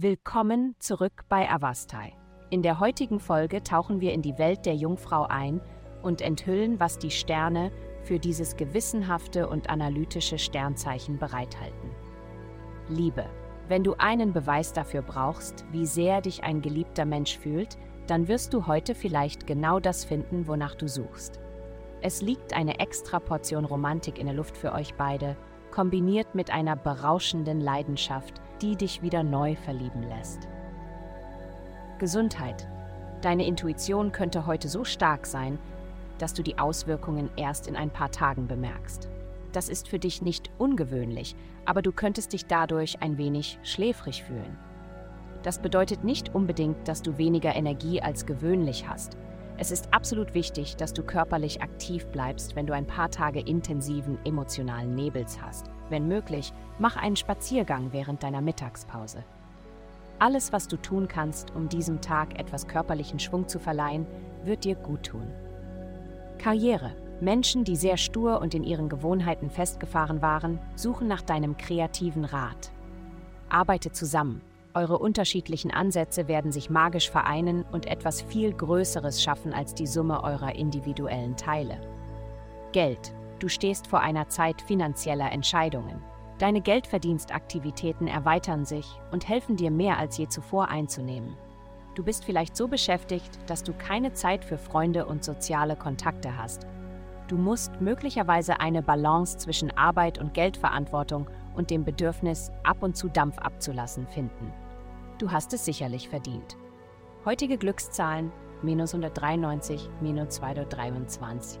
Willkommen zurück bei Avastai. In der heutigen Folge tauchen wir in die Welt der Jungfrau ein und enthüllen, was die Sterne für dieses gewissenhafte und analytische Sternzeichen bereithalten. Liebe. Wenn du einen Beweis dafür brauchst, wie sehr dich ein geliebter Mensch fühlt, dann wirst du heute vielleicht genau das finden, wonach du suchst. Es liegt eine extra Portion Romantik in der Luft für euch beide, kombiniert mit einer berauschenden Leidenschaft, die dich wieder neu verlieben lässt. Gesundheit. Deine Intuition könnte heute so stark sein, dass du die Auswirkungen erst in ein paar Tagen bemerkst. Das ist für dich nicht ungewöhnlich, aber du könntest dich dadurch ein wenig schläfrig fühlen. Das bedeutet nicht unbedingt, dass du weniger Energie als gewöhnlich hast. Es ist absolut wichtig, dass du körperlich aktiv bleibst, wenn du ein paar Tage intensiven emotionalen Nebels hast. Wenn möglich, mach einen Spaziergang während deiner Mittagspause. Alles, was du tun kannst, um diesem Tag etwas körperlichen Schwung zu verleihen, wird dir gut tun. Karriere. Menschen, die sehr stur und in ihren Gewohnheiten festgefahren waren, suchen nach deinem kreativen Rat. Arbeite zusammen, eure unterschiedlichen Ansätze werden sich magisch vereinen und etwas viel Größeres schaffen als die Summe eurer individuellen Teile. Geld. Du stehst vor einer Zeit finanzieller Entscheidungen. Deine Geldverdienstaktivitäten erweitern sich und helfen dir mehr als je zuvor einzunehmen. Du bist vielleicht so beschäftigt, dass du keine Zeit für Freunde und soziale Kontakte hast. Du musst möglicherweise eine Balance zwischen Arbeit und Geldverantwortung und dem Bedürfnis, ab und zu Dampf abzulassen, finden. Du hast es sicherlich verdient. Heutige Glückszahlen minus 193, minus 223.